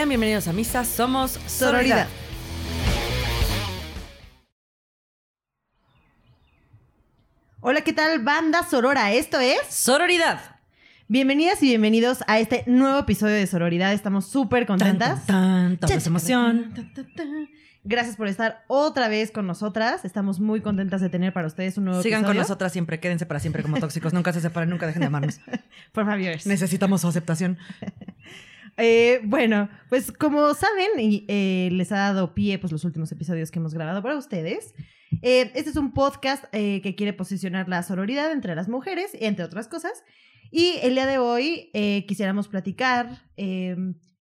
Sean bienvenidos a Misa, somos Sororidad. Sororidad. Hola, ¿qué tal, banda Sorora? Esto es. Sororidad. Bienvenidas y bienvenidos a este nuevo episodio de Sororidad. Estamos súper contentas. Tan, tan, emoción. Gracias por estar otra vez con nosotras. Estamos muy contentas de tener para ustedes un nuevo Sigan con nosotras siempre, quédense para siempre como tóxicos. Nunca se separen, nunca dejen de amarnos. Por favor. Necesitamos su aceptación. Eh, bueno, pues como saben, y eh, les ha dado pie pues, los últimos episodios que hemos grabado para ustedes. eh, este es un podcast eh, que quiere posicionar la sororidad entre las mujeres, entre otras cosas. Y el día de hoy quisiéramos platicar, eh,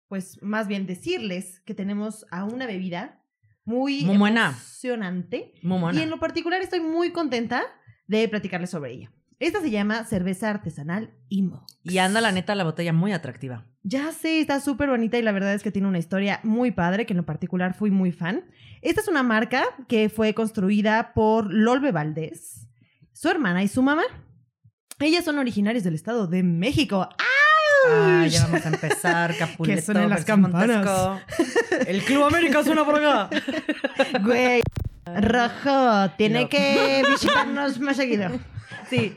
pues más bien decirles que tenemos a una bebida muy, Muy buena. emocionante. Muy. Y en lo particular estoy muy contenta de platicarles sobre ella. Esta se llama cerveza artesanal Imo. Y anda la neta la botella muy atractiva. Ya sé, está súper bonita y la verdad es que tiene una historia muy padre, que en lo particular fui muy fan. Esta es una marca que fue construida por Lolbe Valdés, su hermana y su mamá. Ellas son originarias del Estado de México. Ah, ya vamos a empezar, Capuleto. Que suenen las campanas. Montesco. El Club América suena por acá. Güey, rojo, tiene No. que visitarnos más seguido. Sí.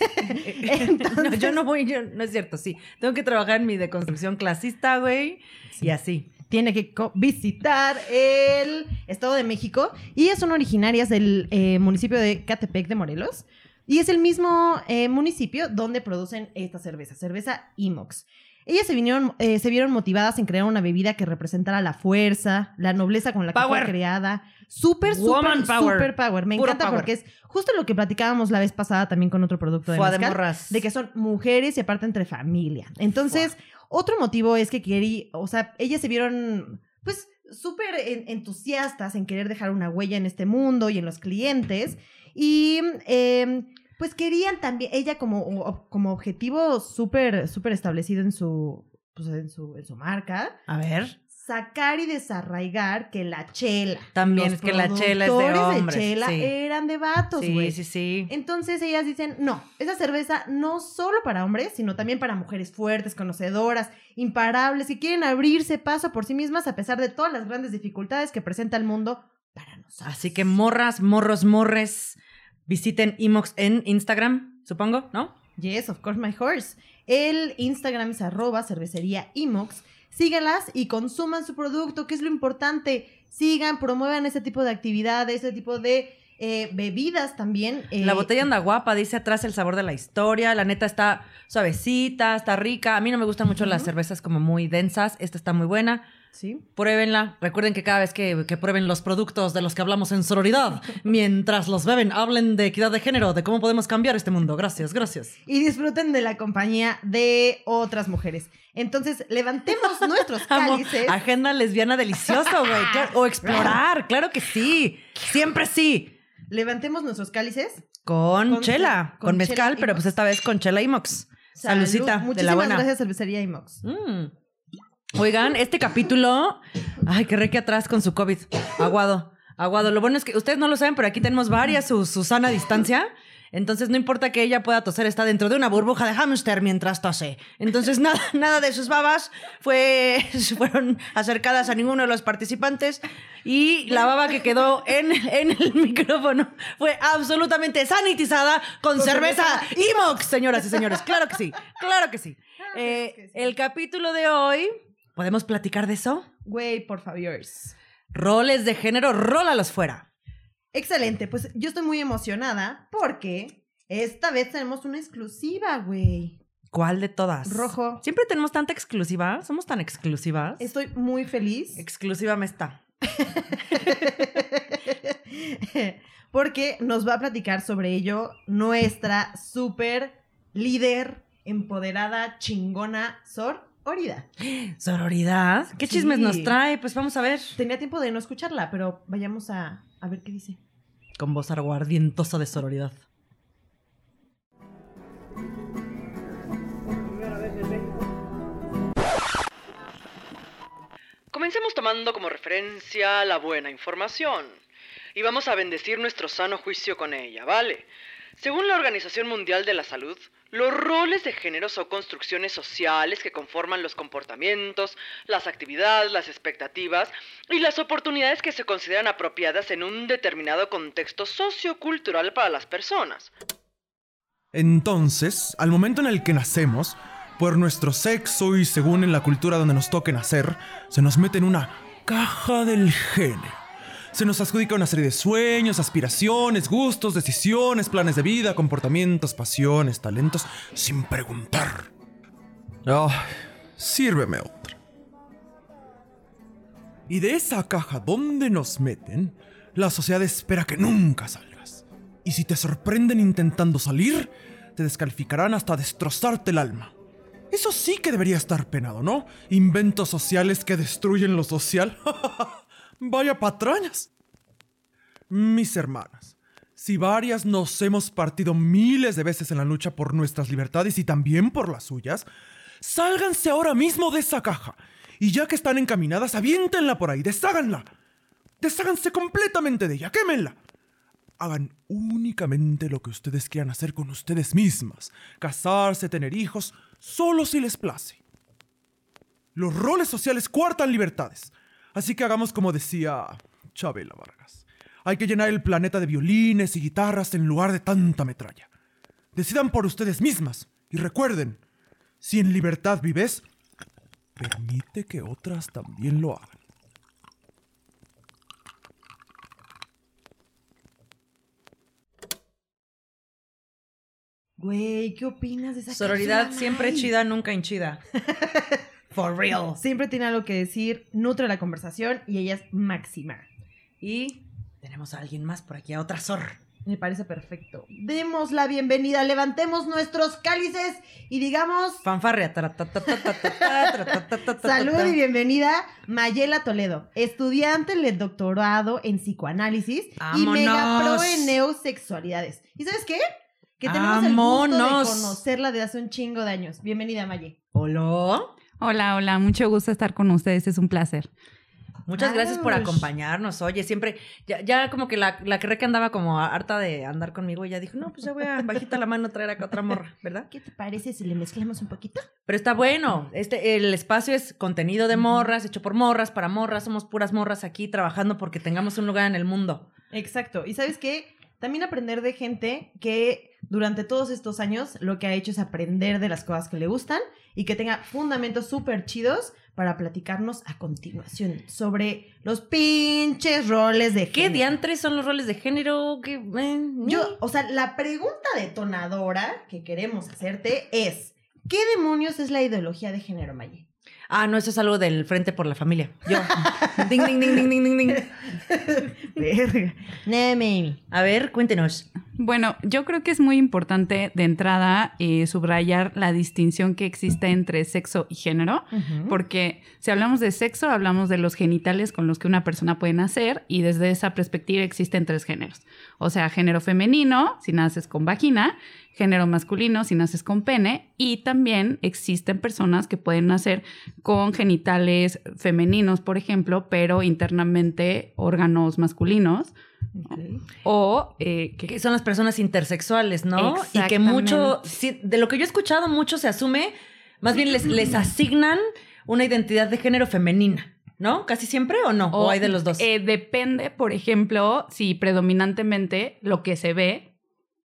No, yo no voy, yo, no es cierto, sí. Tengo que trabajar en mi deconstrucción clasista, güey. Y así. tiene que visitar el Estado de México y ellas son originarias del eh, municipio de Catepec de Morelos y es el mismo eh, municipio donde producen esta cerveza, cerveza Imox. Ellas se, vinieron, eh, se vieron motivadas en crear una bebida que representara la fuerza, la nobleza con la que Power. fue creada. Súper, Woman súper, power. súper power. Me Puro encanta power. porque es justo lo que platicábamos la vez pasada también con otro producto de Fue de mezcal, morras. de que son mujeres y aparte entre familia. Entonces, otro motivo es que querí, o sea, ellas se vieron, pues, súper en- entusiastas en querer dejar una huella en este mundo y en los clientes. Y, eh, pues, querían también, ella como, como objetivo súper, súper establecido en su, pues, en su, en su marca, A ver. sacar y desarraigar que la chela. También los es que la chela es de hombres, chela sí. eran de vatos, güey. Sí, sí, sí. Entonces ellas dicen, no, esa cerveza no solo para hombres, sino también para mujeres fuertes, conocedoras, imparables, que quieren abrirse paso por sí mismas a pesar de todas las grandes dificultades que presenta el mundo para nosotros. Así que morras, morros, morres, visiten Imox en Instagram, supongo, ¿no? Yes, of course, my horse. El Instagram es arroba cervecería Imox. Síganlas y consuman su producto, que es lo importante. Sigan, promuevan ese tipo de actividades, ese tipo de eh, bebidas también. eh, La botella anda guapa, dice atrás el sabor de la historia. La neta está suavecita, está rica. A mí no me gustan mucho las cervezas como muy densas. Esta está muy buena. Sí. Pruébenla. Recuerden que cada vez que, que prueben los productos de los que hablamos en sororidad, mientras los beben, hablen de equidad de género, de cómo podemos cambiar este mundo. Gracias, gracias. y disfruten de la compañía de otras mujeres. Entonces, levantemos nuestros Amo. cálices. Agenda lesbiana delicioso, güey. Claro, o explorar, claro que sí. Siempre sí. Levantemos nuestros cálices. Con, Con chela, con, con mezcal, chela pero pues esta vez con chela Imox. Salud. Salucita, de la Muchísimas buena. gracias, Cervecería Imox. Mm. Oigan, este capítulo. Ay, qué reque atrás con su COVID. Aguado, aguado. Lo bueno es que ustedes no lo saben, pero aquí tenemos varias su, su sana distancia. Entonces no importa que ella pueda toser, está dentro de una burbuja de hámster mientras tose. Entonces nada, nada de sus babas fue, fueron acercadas a ninguno de los participantes y la baba que quedó en, en el micrófono fue absolutamente sanitizada con, Con cerveza, cerveza Imox, señoras y señores. Claro que sí, claro que sí. Eh, que sí. El capítulo de hoy, ¿podemos platicar de eso? Güey, por favor. Roles de género, rólalos fuera. Excelente, pues yo estoy muy emocionada porque esta vez tenemos una exclusiva, güey. ¿Cuál de todas? Rojo. Siempre tenemos tanta exclusiva, somos tan exclusivas. Estoy muy feliz. Exclusiva me está. porque nos va a platicar sobre ello nuestra super líder, empoderada, chingona, Sor Orida. ¿Sororidad? ¿Qué Sí. chismes nos trae? Pues vamos a ver. Tenía tiempo de no escucharla, pero vayamos a, a ver qué dice. Con voz aguardientosa de sororidad. Comencemos tomando como referencia la buena información. Y vamos a bendecir nuestro sano juicio con ella, ¿vale? Según la Organización Mundial de la Salud, los roles de género son construcciones sociales que conforman los comportamientos, las actividades, las expectativas y las oportunidades que se consideran apropiadas en un determinado contexto sociocultural para las personas. Entonces, al momento en el que nacemos, por nuestro sexo y según en la cultura donde nos toque nacer, se nos mete en una caja del género. Se nos adjudica una serie de sueños, aspiraciones, gustos, decisiones, planes de vida, comportamientos, pasiones, talentos, sin preguntar. Ay, sírveme otra. Y de esa caja donde nos meten, la sociedad espera que nunca salgas. Y si te sorprenden intentando salir, te descalificarán hasta destrozarte el alma. Eso sí que debería estar penado, ¿no? Inventos sociales que destruyen lo social. Vaya patrañas. Mis hermanas, si varias nos hemos partido miles de veces en la lucha por nuestras libertades y también por las suyas, sálganse ahora mismo de esa caja. Y ya que están encaminadas, aviéntenla por ahí, desháganla. Desháganse completamente de ella, quémenla. Hagan únicamente lo que ustedes quieran hacer con ustedes mismas. Casarse, tener hijos, solo si les place. Los roles sociales cuartan libertades. Así que hagamos como decía Chabela Vargas. Hay que llenar el planeta de violines y guitarras en lugar de tanta metralla. Decidan por ustedes mismas y recuerden, si en libertad vives, permite que otras también lo hagan. Güey, ¿qué opinas de esa Sororidad canción, siempre chida, nunca hinchida. For real. Siempre tiene algo que decir, nutre la conversación y ella es máxima. Y tenemos a alguien más por aquí, a otra Sor. Me parece perfecto. Demos la bienvenida, levantemos nuestros cálices y digamos Fanfarria. salud y bienvenida Mayela Toledo, estudiante del doctorado en psicoanálisis y mega ¡Vámonos! pro en neosexualidades. ¿Y sabes qué? Que tenemos el gusto de conocerla de hace un chingo de años. Bienvenida, Maye. Hola. Hola, hola, mucho gusto estar con ustedes, es un placer. Muchas gracias por acompañarnos. Oye, siempre, ya, ya como que la, la que que andaba como harta de andar conmigo, ya dijo, no, pues ya voy a bajita la mano a traer acá otra morra, ¿verdad? ¿Qué te parece si le mezclamos un poquito? Pero está bueno. Este, el espacio es contenido de morras, hecho por morras, para morras. Somos puras morras aquí trabajando porque tengamos un lugar en el mundo. Exacto. ¿Y sabes qué? También aprender de gente que durante todos estos años lo que ha hecho es aprender de las cosas que le gustan y que tenga fundamentos súper chidos para platicarnos a continuación sobre los pinches roles de ¿Qué género. diantres son los roles de género? ¿Qué, eh, Yo, o sea, la pregunta detonadora que queremos hacerte es, ¿qué demonios es la ideología de género, Maye? Ah, no, eso es algo del Frente por la Familia. Yo. ding, ding, ding, ding, ding, ding, ding. Verga. No. A ver, cuéntenos. Bueno, yo creo que es muy importante de entrada eh, subrayar la distinción que existe entre sexo y género, porque si hablamos de sexo, hablamos de los genitales con los que una persona puede nacer y desde esa perspectiva existen tres géneros. O sea, género femenino, si naces con vagina, género masculino, si naces con pene, y también existen personas que pueden nacer con genitales femeninos, por ejemplo, pero internamente órganos masculinos. O eh, que Que son las personas intersexuales, ¿no? Y que mucho, sí, de lo que yo he escuchado, mucho se asume, más bien les, les asignan una identidad de género femenina, ¿no? ¿Casi siempre o no? ¿O, hay de los dos? eh, depende, por ejemplo, si predominantemente lo que se ve,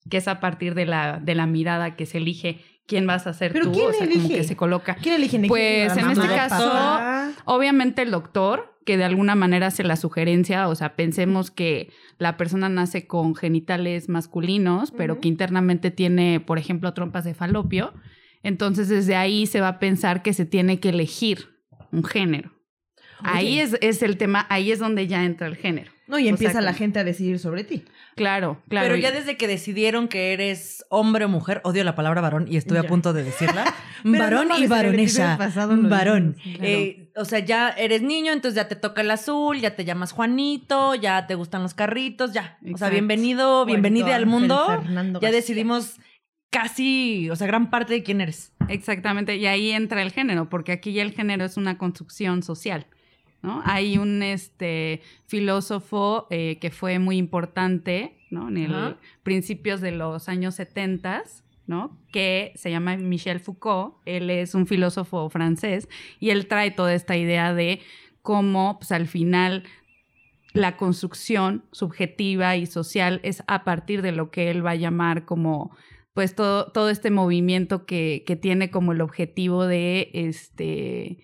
que es a partir de la, de la mirada que se elige quién vas a ser ¿Pero tú, quién o sea, como elige? que se coloca. ¿Quién eligen? Pues, ¿La en este caso, papá? Obviamente el doctor, que de alguna manera hace la sugerencia, o sea, pensemos que la persona nace con genitales masculinos, pero que internamente tiene, por ejemplo, trompas de falopio. Entonces, desde ahí se va a pensar que se tiene que elegir un género. Ahí es, es el tema, ahí es donde ya entra el género. No, y O empieza sea, la gente a decidir sobre ti. Claro, claro. Pero ya desde que decidieron que eres hombre o mujer, odio la palabra varón y estoy a Ya. punto de decirla. Pero varón no y varonesa. lo Varón. claro. Eh, o sea, ya eres niño, entonces ya te toca el azul, ya te llamas Juanito, ya te gustan los carritos, ya. O sea, bienvenido, bienvenida Juanito al mundo. Fernando Ya decidimos casi, o sea, gran parte de quién eres. Exactamente, y ahí entra el género, porque aquí ya el género es una construcción social. ¿No? Hay un este, filósofo eh, que fue muy importante, ¿no? En el principios de los años 70, ¿no? Que se llama Michel Foucault. Él es un filósofo francés y él trae toda esta idea de cómo, pues, al final la construcción subjetiva y social es a partir de lo que él va a llamar como pues todo, todo este movimiento que, que tiene como el objetivo de este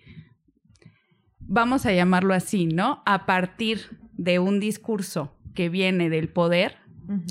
vamos a llamarlo así, ¿no? A partir de un discurso que viene del poder,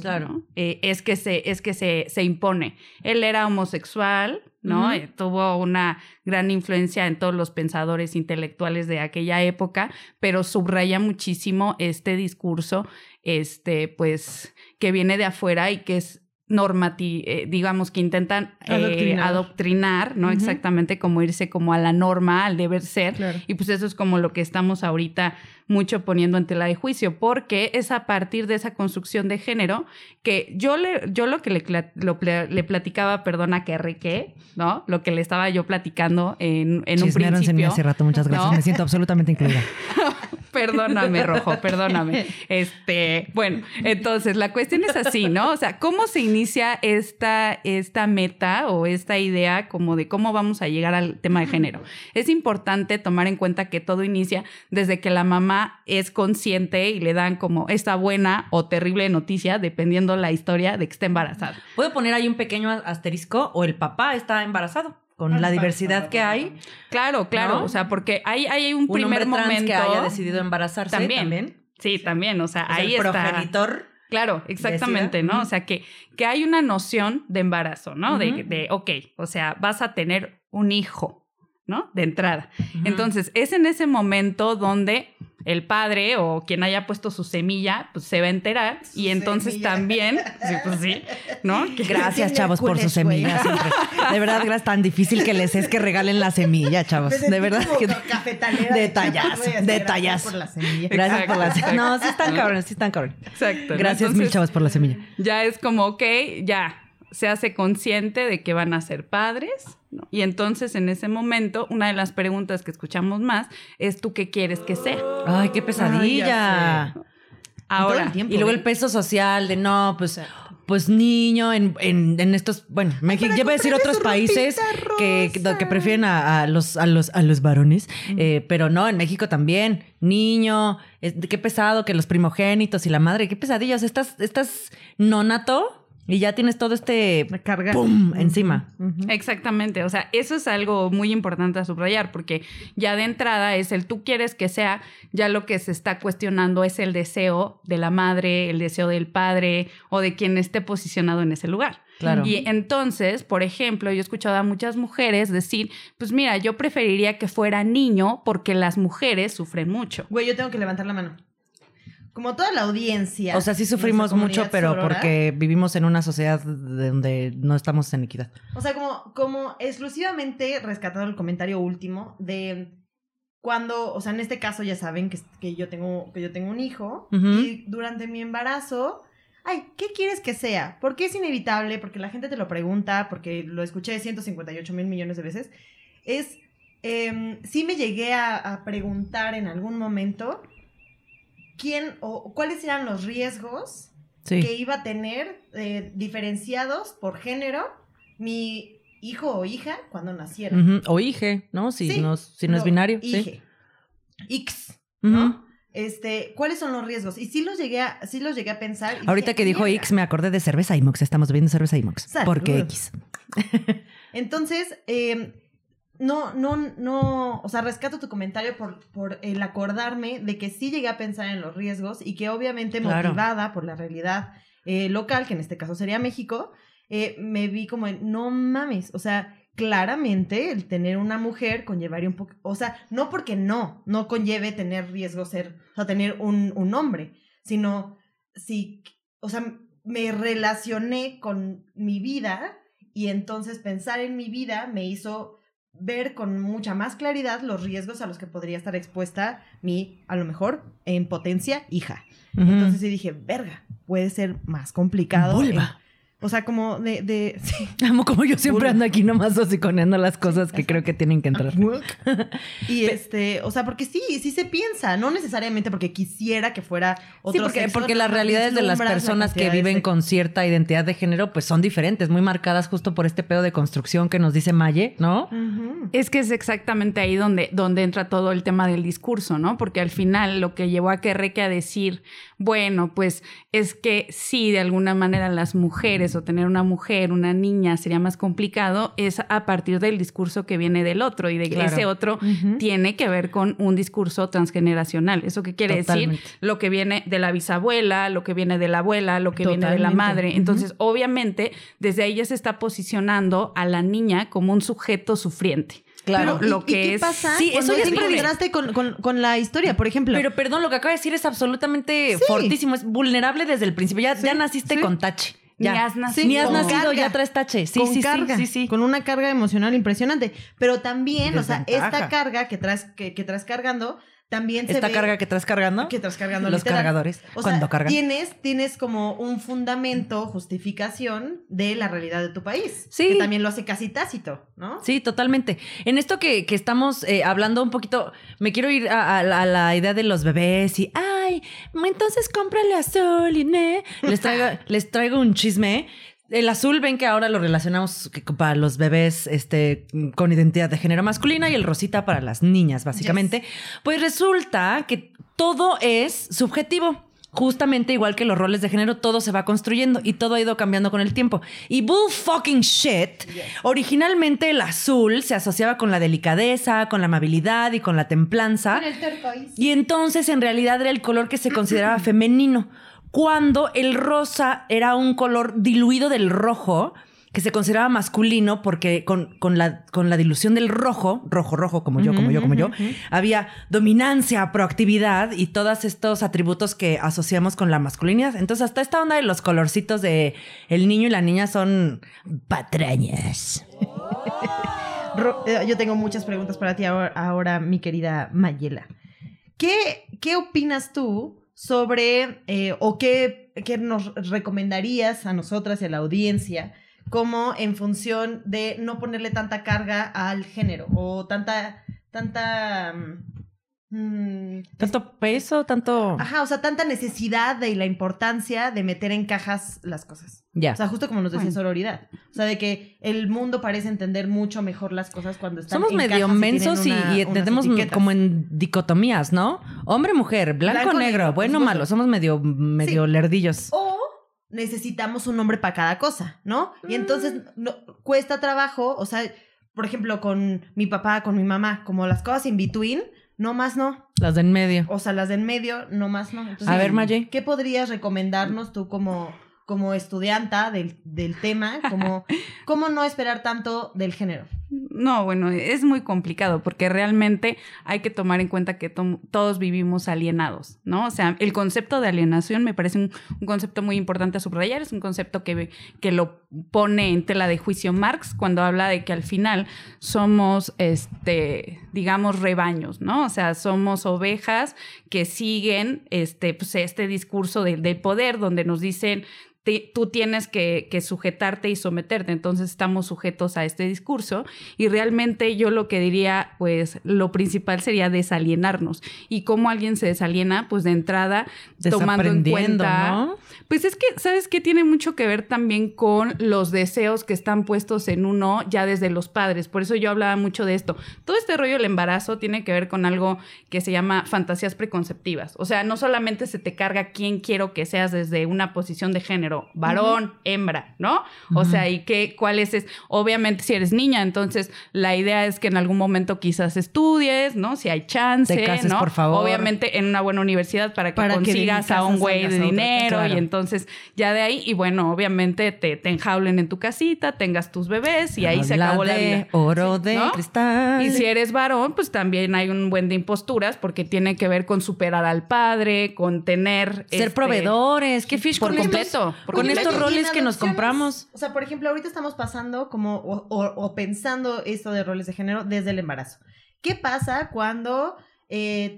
Claro. Eh, es que, se, es que se, se impone. Él era homosexual, ¿no? Eh, tuvo una gran influencia en todos los pensadores intelectuales de aquella época, pero subraya muchísimo este discurso, este, pues, que viene de afuera y que es normati, eh, digamos, que intentan eh, Adoctrinar. ¿no? Exactamente como irse como a la norma, al deber ser. Claro. Y pues eso es como lo que estamos ahorita mucho poniendo en tela de juicio, porque es a partir de esa construcción de género que yo, le, yo lo que le, lo le platicaba, perdona que requé, ¿no? Lo que le estaba yo platicando en, en un Chismeáronse en mí principio. hace rato, muchas gracias. ¿no? Me siento absolutamente incluida. Perdóname, Rojo, perdóname. Este, bueno, entonces la cuestión es así, ¿no? O sea, ¿cómo se inicia esta, esta meta o esta idea como de cómo vamos a llegar al tema de género? Es importante tomar en cuenta que todo inicia desde que la mamá es consciente y le dan como esta buena o terrible noticia, dependiendo la historia de que esté embarazada. ¿Puedo poner ahí un pequeño asterisco o el papá está embarazado? Con la diversidad que hay, Claro, claro, ¿No? o sea, porque hay, hay un, un primer trans momento que haya decidido embarazarse También. también. Sí, también, o sea, sea, ahí el está. progenitor. Claro, exactamente. ¿no? O sea, que, que hay una noción de embarazo, ¿no? de, de, ok, o sea, vas a tener un hijo, ¿no? De entrada. Entonces, es en ese momento donde el padre o quien haya puesto su semilla, pues se va a enterar. Su y entonces semilla. también, sí, pues sí, ¿no? Que- Gracias, chavos, por su culés, güey. semilla. siempre. De verdad, gracias. Tan difícil que les es que regalen la semilla, chavos. De verdad. que- cafetalera de Detallazo, Chiapas, güey, así, detallazo. gracias por la semilla. Gracias por la Exacto, No, sí están exacto. cabrones, sí están cabrones. Exacto. ¿no? Gracias mil chavos por la semilla. ya es como, ok, ya se hace consciente de que van a ser padres. ¿no? Y entonces en ese momento, una de las preguntas que escuchamos más es tú qué quieres que sea. Ay, qué pesadilla. Ahora, tiempo. y luego ¿eh? el peso social de no, pues, pues niño en, en, en estos, bueno, México, ya voy a decir otros países que, que prefieren a, a los, a, los, a los varones, eh, pero no, en México también, niño, es- qué pesado que los primogénitos y la madre, qué pesadillas, estás, estás nonato y ya tienes todo este La carga. pum encima. Exactamente, o sea, eso es algo muy importante a subrayar, porque ya de entrada es el tú quieres que sea, ya lo que se está cuestionando es el deseo de la madre, el deseo del padre o de quien esté posicionado en ese lugar. Claro. Y entonces, por ejemplo, yo he escuchado a muchas mujeres decir, pues mira, yo preferiría que fuera niño porque las mujeres sufren mucho. Güey, yo tengo que levantar la mano. Como toda la audiencia. O sea, sí sufrimos mucho, pero sorora, porque vivimos en una sociedad de donde no estamos en equidad. O sea, como, como exclusivamente rescatado el comentario último de cuando, o sea, en este caso ya saben que, que yo tengo que yo tengo un hijo y durante mi embarazo, ay, ¿qué quieres que sea? Porque es inevitable, porque la gente te lo pregunta, porque lo escuché 158 mil millones de veces. Es, em, sí me llegué a, a preguntar en algún momento quién o cuáles eran los riesgos Sí. que iba a tener eh, diferenciados por género mi hijo o hija cuando naciera. O hije, ¿no? Si, Sí, no, si no es binario. sí. Ige. X, Ujú. ¿no? Este, ¿cuáles son los riesgos? Y sí los llegué a, sí los llegué a pensar. Ahorita dije, que dijo. X, me acordé de cerveza Imox. Estamos bebiendo cerveza Imox. Salud. Porque X. Entonces, eh, no, no, no, o sea, rescato tu comentario por, por el acordarme de que sí llegué a pensar en los riesgos y que obviamente Claro. motivada por la realidad eh, local, que en este caso sería México, eh, me vi como, en, no mames, o sea, claramente el tener una mujer conllevaría un poco, o sea, no porque no, no conlleve tener riesgo ser, o sea, tener un, un hombre, sino si, o sea, me relacioné con mi vida y entonces pensar en mi vida me hizo ver con mucha más claridad los riesgos a los que podría estar expuesta mi, a lo mejor, en potencia, hija. Entonces sí dije, verga, puede ser más complicado. Vulva. O sea, como de... de sí. Amo como yo siempre ando aquí nomás hociconeando las cosas que creo que tienen que entrar. Y este, o sea, porque sí, sí se piensa, no necesariamente porque quisiera que fuera Sí, otro porque, sexo, porque no las realidades de las la personas que viven con cierta identidad de género, pues son diferentes, muy marcadas justo por este pedo de construcción que nos dice Maye, ¿no? Es que es exactamente ahí donde, donde entra todo el tema del discurso, ¿no? Porque al final lo que llevó a Querreque a decir, bueno, pues es que sí, de alguna manera las mujeres o tener una mujer, una niña sería más complicado, es a partir del discurso que viene del otro y de Claro. ese otro tiene que ver con un discurso transgeneracional. ¿Eso qué quiere Totalmente. decir? Lo que viene de la bisabuela, lo que viene de la abuela, lo que viene de la madre. Entonces, obviamente, desde ahí ya se está posicionando a la niña como un sujeto sufriente. Claro. Pero, ¿y- lo y que qué es- pasa Sí, eso ya es contraste con, con, con la historia? Por ejemplo, Pero perdón, lo que acaba de decir es absolutamente Sí. fortísimo, es vulnerable desde el principio. Ya, ya naciste sí. con tache. Ni has nacido. Ni has con nacido, carga. ya traes tache. Sí, con sí, carga, sí, con una carga emocional impresionante. Pero también, o sea, esta carga que traes, que, que traes cargando, también se Esta ve carga que traes cargando. que traes cargando Los literal. cargadores, O cuando sea, cargan. Tienes, tienes como un fundamento, justificación de la realidad de tu país. Sí. Que también lo hace casi tácito, ¿no? Sí, totalmente. En esto que, que estamos eh, hablando un poquito, me quiero ir a, a la- a la idea de los bebés y, ay, entonces cómprale azul y ne. Les traigo, les traigo un chisme. El azul, ven que ahora lo relacionamos para los bebés este, con identidad de género masculina y el rosita para las niñas, básicamente. Pues resulta que todo es subjetivo. Justamente igual que los roles de género, todo se va construyendo y todo ha ido cambiando con el tiempo. Y bull fucking shit, originalmente el azul se asociaba con la delicadeza, con la amabilidad y con la templanza. Y entonces en realidad era el color que se consideraba femenino, cuando el rosa era un color diluido del rojo que se consideraba masculino porque con, con la, con la dilución del rojo, rojo, rojo, como yo, como yo, como yo, había dominancia, proactividad y todos estos atributos que asociamos con la masculinidad. Entonces, hasta esta onda de los colorcitos de el niño y la niña son patrañas. Eh, yo tengo muchas preguntas para ti ahora, ahora, mi querida Mayela. ¿Qué, qué opinas tú sobre eh, o qué, qué nos recomendarías a nosotras y a la audiencia como en función de no ponerle tanta carga al género o tanta, tanta... mm, mm, Tanto peso, tanto... Ajá, o sea, tanta necesidad de y la importancia de meter en cajas las cosas. Ya. O sea, justo como nos decía Bueno. sororidad. O sea, de que el mundo parece entender mucho mejor las cosas cuando están Somos en medio cajas mensos y, una- y entendemos como en dicotomías, ¿no? Hombre, mujer, blanco, Blanco, negro, negro, bueno, malo. Somos medio, medio Sí. lerdillos. O necesitamos un nombre para cada cosa, ¿no? Y Mm. entonces no, cuesta trabajo, o sea, por ejemplo, con mi papá, con mi mamá, como las cosas in between, no más no. Las de en medio. O sea, las de en medio, no más no. Entonces, A ver, Maye. ¿Qué podrías recomendarnos tú como, como estudianta del, del tema? Como, ¿Cómo no esperar tanto del género? No, bueno, es muy complicado porque realmente hay que tomar en cuenta que todos vivimos alienados, ¿no? O sea, el concepto de alienación me parece un, concepto muy importante a subrayar, es un concepto que, que lo pone en tela de juicio Marx cuando habla de que al final somos, este, digamos, rebaños, ¿no? O sea, somos ovejas que siguen este, pues, este discurso de, de poder donde nos dicen te- tú tienes que, que sujetarte y someterte. Entonces estamos sujetos a este discurso y realmente yo lo que diría, pues lo principal sería desalienarnos. ¿Y cómo alguien se desaliena? Pues de entrada, tomando en cuenta... ¿no? Pues es que, ¿sabes qué? Tiene mucho que ver también con los deseos que están puestos en uno ya desde los padres. Por eso yo hablaba mucho de esto. Todo este rollo del embarazo tiene que ver con algo que se llama fantasías preconceptivas. O sea, no solamente se te carga quién quiero que seas desde una posición de género, varón, hembra, ¿no? O sea, y qué, cuál es, es- obviamente si eres niña, entonces la idea es que en algún momento quizás estudies, ¿no? Si hay chance, Te cases, ¿no? por favor. Obviamente en una buena universidad para que Para que consigas a un güey de dinero y entonces ya de ahí, y bueno, obviamente te, te enjaulen en tu casita, tengas tus bebés y ahí se acabó la de vida. Oro de ¿no? cristal. Y si eres varón, pues también hay un buen de imposturas porque tiene que ver con superar al padre, con tener... Ser este, proveedores. ¿Qué fish por completo, con estos roles que nos compramos? O sea, por ejemplo, ahorita estamos pasando como o, o- o pensando esto de roles de género desde el embarazo. ¿Qué pasa cuando eh,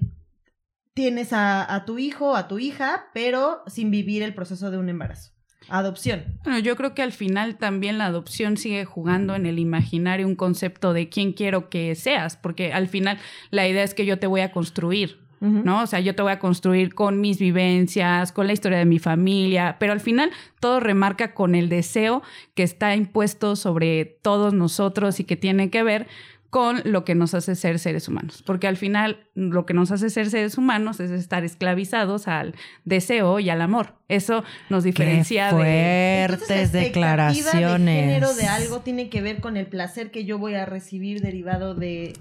tienes a, a tu hijo, a tu hija, pero sin vivir el proceso de un embarazo? adopción. Bueno, yo creo que al final también la adopción sigue jugando en el imaginario un concepto de quién quiero que seas, porque al final la idea es que yo te voy a construir. ¿No? O sea, yo te voy a construir con mis vivencias, con la historia de mi familia, pero al final todo remarca con el deseo que está impuesto sobre todos nosotros y que tiene que ver con lo que nos hace ser seres humanos. Porque al final lo que nos hace ser seres humanos es estar esclavizados al deseo y al amor. Eso nos diferencia Qué de... fuertes la expectativa declaraciones. De género de algo tiene que ver con el placer que yo voy a recibir derivado de.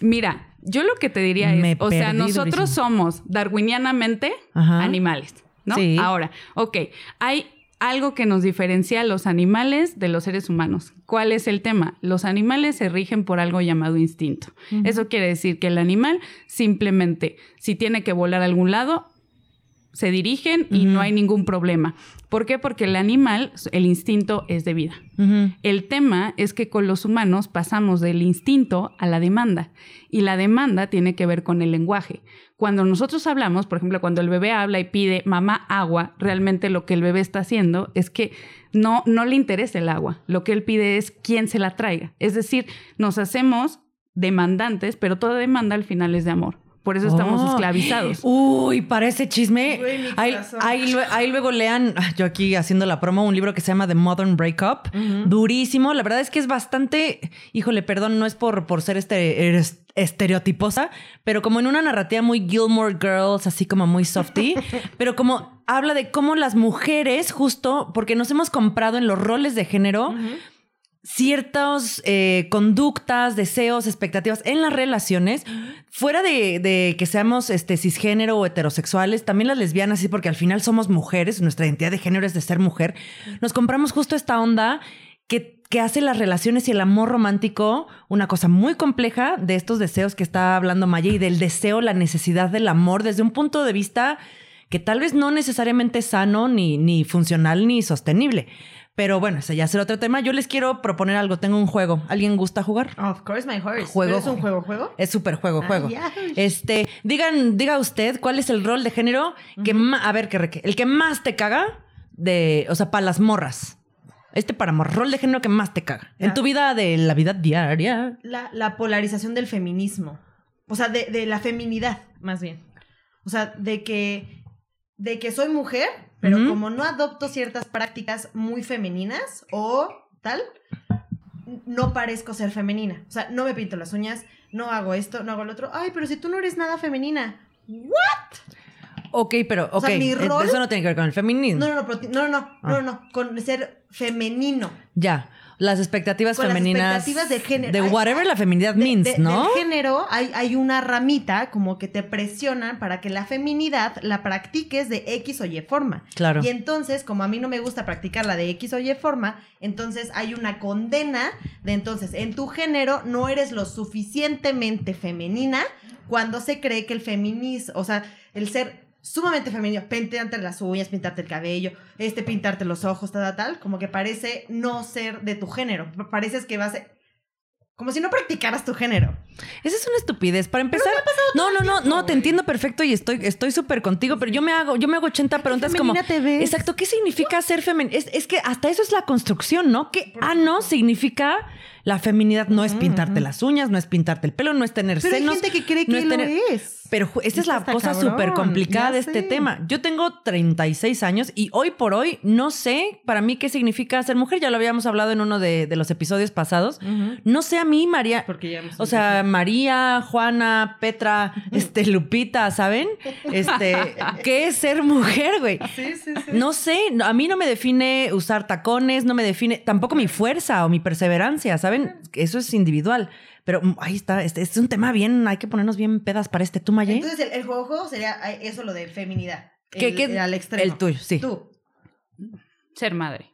Mira, yo lo que te diría es, o sea, nosotros durísimo. somos darwinianamente Ajá. animales, ¿no? Sí. Ahora, ok, hay algo que nos diferencia a los animales de los seres humanos. ¿Cuál es el tema? Los animales se rigen por algo llamado instinto. Eso quiere decir que el animal simplemente, si tiene que volar a algún lado, se dirigen y no hay ningún problema. ¿Por qué? Porque el animal, el instinto es de vida. El tema es que con los humanos pasamos del instinto a la demanda y la demanda tiene que ver con el lenguaje. Cuando nosotros hablamos, por ejemplo, cuando el bebé habla y pide mamá agua, realmente lo que el bebé está haciendo es que no, no le interesa el agua. Lo que él pide es quién se la traiga. Es decir, nos hacemos demandantes, pero toda demanda al final es de amor. Por eso estamos Oh. esclavizados. Uy, parece chisme. Güey, mi ahí, luego lean, ah, yo aquí haciendo la promo, un libro que se llama The Modern Breakup. Durísimo. La verdad es que es bastante, híjole, perdón, no es por, por ser este, eres- estereotiposa, pero como en una narrativa muy Gilmore Girls, así como muy softy, pero como habla de cómo las mujeres, justo porque nos hemos comprado en los roles de género, ciertas eh, conductas, deseos, expectativas en las relaciones, fuera de, de que seamos este, cisgénero o heterosexuales, también las lesbianas, sí, porque al final somos mujeres, nuestra identidad de género es de ser mujer, nos compramos justo esta onda que, que hace las relaciones y el amor romántico una cosa muy compleja de estos deseos que está hablando Maya y del deseo, la necesidad del amor desde un punto de vista que tal vez no necesariamente es sano, ni, ni funcional, ni sostenible. Pero bueno, ese ya será otro tema. Yo les quiero proponer algo. Tengo un juego. ¿Alguien gusta jugar? Of course, my horse. Juego. ¿Pero ¿Es un juego, juego? Es súper juego, Ah, juego. Este, digan, diga usted cuál es el rol de género que ma- a ver, que el que más te caga de, o sea, para las morras. Este para morras, rol de género que más te caga. En tu vida de la vida diaria. La, la polarización del feminismo. O sea, de, de la feminidad, más bien. O sea, de que, de que soy mujer, pero como no adopto ciertas prácticas muy femeninas o tal, no parezco ser femenina. O sea, no me pinto las uñas, no hago esto, no hago lo otro. Ay, pero si tú no eres nada femenina. Ok, pero, ok. sea, mi eh, rol- Eso no tiene que ver con el feminismo. No, no, no, no, no, no, Ah. no, no, con ser femenino. Ya. Las expectativas Con las femeninas. expectativas de género. De whatever la feminidad De- means, de- ¿no? Del género hay, hay una ramita como que te presionan para que la feminidad la practiques de X o Y forma. Claro. Y entonces, como a mí no me gusta practicarla de X o Y forma, entonces hay una condena de entonces, en tu género no eres lo suficientemente femenina cuando se cree que el feminismo, o sea, el ser sumamente femenino, pintarte las uñas, pintarte el cabello, este, pintarte los ojos, tal, tal, tal, como que parece no ser de tu género. Pareces que vas a... Como si no practicaras tu género. Esa es una estupidez. Para empezar, no, no, no, no, te entiendo perfecto y estoy estoy súper contigo, pero yo me hago, yo me hago 80 preguntas como te ves? Exacto, ¿qué significa ser femenina? Es, es que hasta eso es la construcción, ¿no? Que ano significa la feminidad no es pintarte las uñas, no es pintarte el pelo, no es tener Pero hay senos. gente que cree no que lo tener- es. Pero esa es la cosa súper complicada de este tema. Yo tengo 36 años y hoy por hoy no sé para mí qué significa ser mujer. Ya lo habíamos hablado en uno de, de los episodios pasados. No sé a mí, María. Porque ya hemos O sea, María, Juana, Petra, este, Lupita, ¿saben? Este, ¿qué es ser mujer, güey? Sí, sí, sí. No sé, no- a mí no me define usar tacones, no me define tampoco mi fuerza o mi perseverancia, ¿saben? Eso es individual. Pero mm, ahí está, este, este es un tema bien, hay que ponernos bien pedas para este. ¿Tú, Maye? Entonces, el, el juego, sería eso lo de feminidad. ¿Qué- El- qué- el al extremo. el tuyo, sí. Tú. ser madre.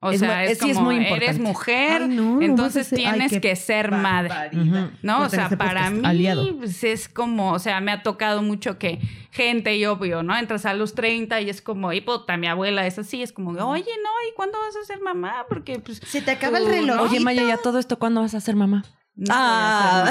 O Es sea, es, es- sí, es como muy eres mujer, Ay, no, no entonces a ser- tienes que ser madre. barbaridad. ¿No? O sea, para mí aliado. pues, es como, o sea, me ha tocado mucho que gente y obvio, ¿no? Entras a los 30 y es como, y puta, mi abuela es así, es como, oye, no, ¿y cuándo vas a ser mamá? Porque pues... Se te acaba el reloj. ¿no? Oye, Maya, ya todo esto, ¿cuándo vas a ser mamá? No Ah.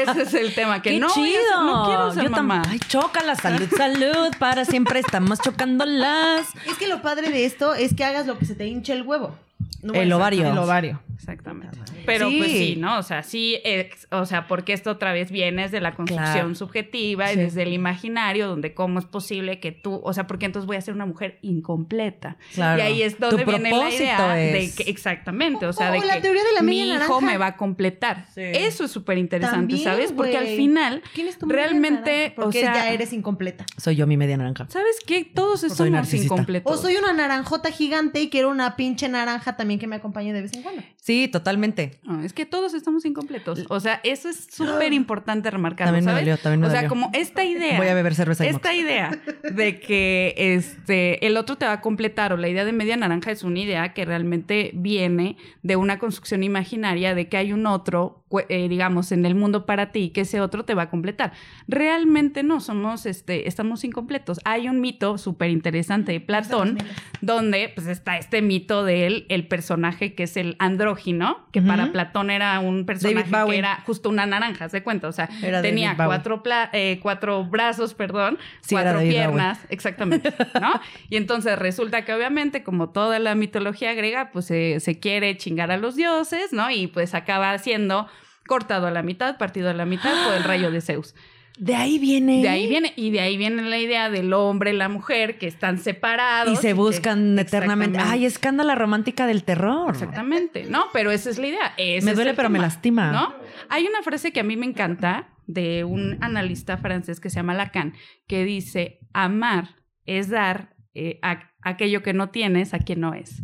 Ese es el tema, que ¡Qué no, voy a chido! ser- no quiero ser Yo mamá. Ay, chócala, salud, salud. Para siempre estamos chocándolas. Es que lo padre de esto es que hagas lo que se te hinche el huevo. No El ovario. El ovario. Exactamente. Pero Sí. pues sí, ¿no? O sea, sí, ex- o sea, porque esto otra vez viene desde la construcción Claro. subjetiva y Sí. desde el imaginario, donde cómo es posible que tú, o sea, porque entonces voy a ser una mujer incompleta. Claro. Y ahí es Tu donde viene la idea es- de que, exactamente, o sea, O de la que teoría de la mi media hijo naranja. me va a completar. Sí. Eso es súper interesante, ¿sabes? Porque al final, ¿Quién es tu realmente, naranja? Porque o sea, ya eres incompleta. Soy yo mi media naranja. ¿sabes qué? Todos somos incompletos. O soy una naranjota gigante y quiero una pinche naranja también que me acompañe de vez en cuando. Sí, totalmente. No, es que todos estamos incompletos. O sea, eso es súper importante remarcarlo, También me ¿sabes? dolió, también me o sea, dolió. como esta idea. Voy a beber cerveza y Esta idea de que este el otro te va a completar o la idea de media naranja es una idea que realmente viene de una construcción imaginaria de que hay un otro, eh, digamos, en el mundo para ti que ese otro te va a completar. Realmente no somos, este, estamos incompletos. Hay un mito súper interesante de Platón donde pues está este mito de él, el personaje que es el andrógino, que para. Platón era un personaje que era justo una naranja, se cuenta, o sea, Era tenía cuatro, pla- eh, cuatro brazos, perdón, Sí, cuatro piernas, exactamente, ¿no? Y entonces resulta que obviamente, como toda la mitología griega, pues se- se quiere chingar a los dioses, ¿no? Y pues acaba siendo cortado a la mitad, partido a la mitad por el rayo de Zeus. De ahí viene. De ahí viene, y de ahí viene la idea del hombre y la mujer que están separados. Y se que- buscan eternamente. Ay, escándala romántica del terror. Exactamente, ¿no? Pero esa es la idea. ese Me duele, el pero me lastima. ¿No? Hay una frase que a mí me encanta de un analista francés que se llama Lacan, que dice, amar es dar eh, a- aquello que no tienes a quien no es.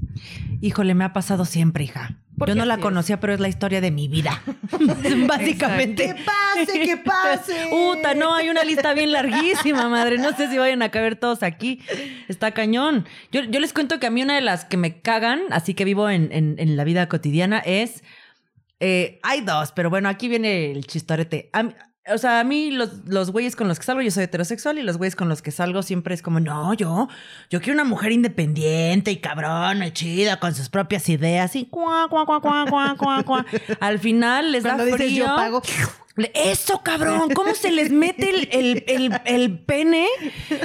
Híjole, me ha pasado siempre, hija. Yo no la es. conocía, pero es la historia de mi vida. Básicamente. ¡Que pase, que pase! Uta, no, hay una lista bien larguísima, madre. No sé si vayan a caber todos aquí. Está cañón. Yo, yo les cuento que a mí una de las que me cagan, así que vivo en, en- en la vida cotidiana, es. eh, hay dos, pero bueno, aquí viene el chistorete. A mí- o sea, a mí los, los güeyes con los que salgo, yo soy heterosexual y los güeyes con los que salgo siempre es como, no, yo, yo quiero una mujer independiente y cabrona y chida con sus propias ideas y cuá, cuá, cuá, cuá, cuá, cuá, cuá. Al final les Cuando da dices frío. yo pago. Eso, cabrón. ¿Cómo se les mete el, el- el- el pene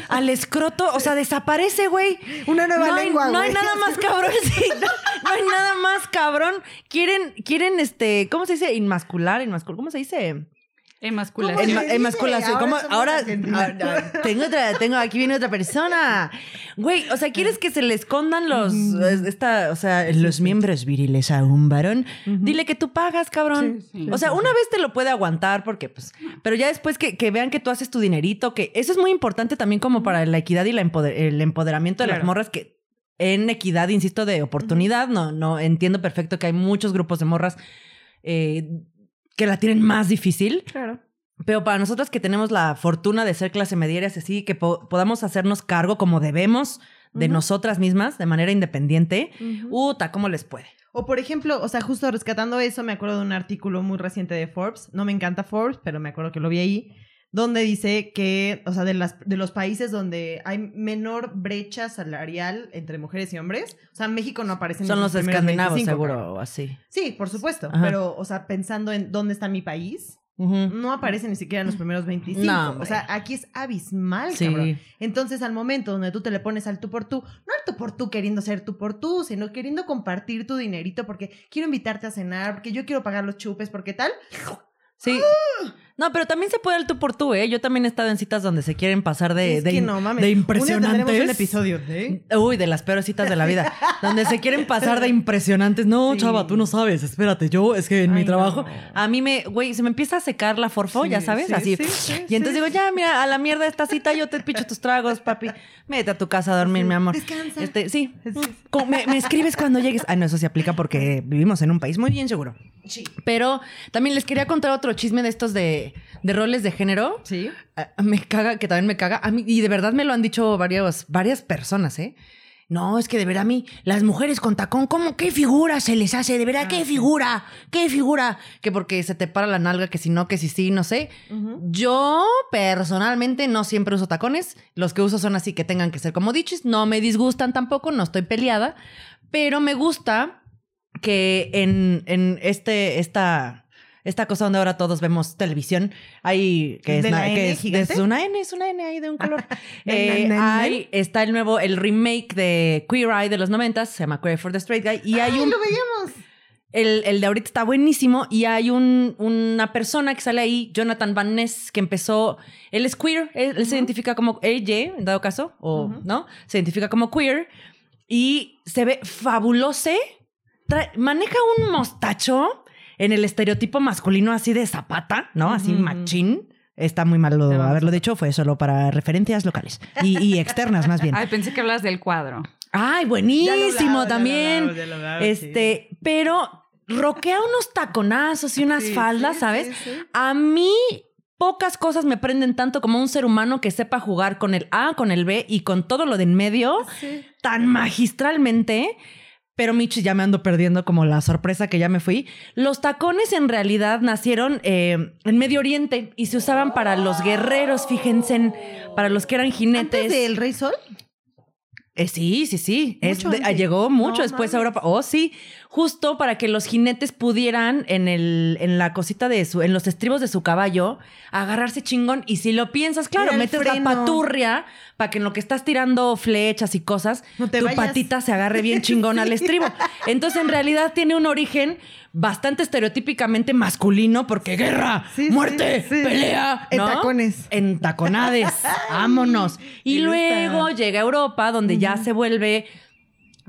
al escroto? O sea, desaparece, güey. Una nueva no hay, lengua, No hay nada más cabrón. sí, no, no hay nada más cabrón. Quieren, quieren, este, ¿cómo se dice? Inmascular, inmascular. ¿Cómo se dice? Emasculación. emasculación. Ahora ¿Cómo? Ahora, tengo otra, tengo, aquí viene otra persona. Güey, o sea, ¿quieres que se le escondan los, es- esta, o sea, los miembros viriles a un varón? Dile que tú pagas, cabrón. Sí, sí. o sea, una vez te lo puede aguantar porque, pues, pero ya después que, que vean que tú haces tu dinerito, que eso es muy importante también como para la equidad y la empoder- el empoderamiento de las morras que en equidad, insisto, de oportunidad, no, no entiendo perfecto que hay muchos grupos de morras eh, que la tienen más difícil. Claro. Pero para nosotros que tenemos la fortuna de ser clase media y así, que po- podamos hacernos cargo como debemos de nosotras mismas de manera independiente, Ujú. uta, ¿cómo les puede? O por ejemplo, o sea, justo rescatando eso, me acuerdo de un artículo muy reciente de Forbes. No me encanta Forbes, pero me acuerdo que lo vi ahí. Donde dice que, o sea, de, las, de los países donde hay menor brecha salarial entre mujeres y hombres, o sea, México no aparece en Son los escandinavos, 25, seguro, o así. Sí, por supuesto. Ajá. Pero, o sea, pensando en dónde está mi país, no aparece ni siquiera en los primeros 25. No, o sea, aquí es abismal, Sí. cabrón. Entonces, al momento donde tú te le pones al tú por tú, no al tú por tú queriendo ser tú por tú, sino queriendo compartir tu dinerito porque quiero invitarte a cenar, porque yo quiero pagar los chupes, porque tal. Sí. No, pero también se puede el tú por tú, ¿eh? Yo también he estado en citas donde se quieren pasar de, es de, que no mames. de Un día impresionantes. un episodio de. Uy, de las peores citas de la vida. donde se quieren pasar de impresionantes. No, Sí. chava, tú no sabes. Espérate, yo es que en mi trabajo. no. A mí me, güey, se me empieza a secar la forfo, Sí, ya sabes, sí, así. sí, sí, y entonces digo, ya, mira, a la mierda esta cita, yo te picho tus tragos, papi. Vete a tu casa a dormir, mi amor. Descansa. Este, sí. Me, me escribes cuando llegues. Ay, no, eso se aplica porque vivimos en un país muy bien seguro. Sí. Pero también les quería contar otro chisme de estos de, de roles de género. Sí. Ah, Me caga, que también me caga. A mí, y de verdad me lo han dicho varios, varias personas, ¿eh? No, es que de verdad a mí, las mujeres con tacón, ¿cómo? ¿Qué figura se les hace? De verdad, ¿qué figura? ¿Qué figura? Que porque se te para la nalga, que si no, que si sí, no sé. Yo personalmente no siempre uso tacones. Los que uso son así que tengan que ser como dichis. No me disgustan tampoco, no estoy peleada. Pero me gusta que en, en este, esta, esta cosa donde ahora todos vemos televisión. Hay que es, una N, es una N ahí de un color. Eh, hay, está el nuevo, el remake de Queer Eye de los 90 se llama Queer for the Straight Guy. Y hay Ay, un lo veíamos. el, el de ahorita está buenísimo y hay un, una persona que sale ahí, Jonathan Van Ness, que empezó, él es queer, él, se identifica como ella, en dado caso, o no, se identifica como queer y se ve fabuloso, trae- maneja un mostacho en el estereotipo masculino así de zapata, ¿no? Así machín. Está muy malo Te vamos haberlo dicho, fue solo para referencias locales y, y externas más bien. Ay, pensé que hablas del cuadro. Ay, lo buenísimo ya lo también. ya lo este, pero roquea unos taconazos y unas Sí, faldas, sí, ¿sabes? A mí pocas cosas me prenden tanto como un ser humano que sepa jugar con el A, con el B y con todo lo de en medio tan magistralmente. Pero Michi, ya me ando perdiendo como la sorpresa que ya me fui. Los tacones en realidad nacieron eh, en Medio Oriente y se usaban para los guerreros, fíjense, en- para los que eran jinetes. ¿Antes del Rey Sol? Eh, sí, sí, sí. Es Mucho de- llegó mucho No después a. Europa. Oh, sí. Justo para que los jinetes pudieran en el, en la cosita de su, en los estribos de su caballo, agarrarse chingón. Y si lo piensas, claro, metes la paturria para que en lo que estás tirando flechas y cosas, No te tu vayas. patita se agarre bien chingón al estribo. Entonces, en realidad tiene un origen bastante estereotípicamente masculino, porque guerra, Sí, muerte, sí. pelea. En tacones. En taconades. Vámonos. Y luego llega a Europa, donde ya se vuelve.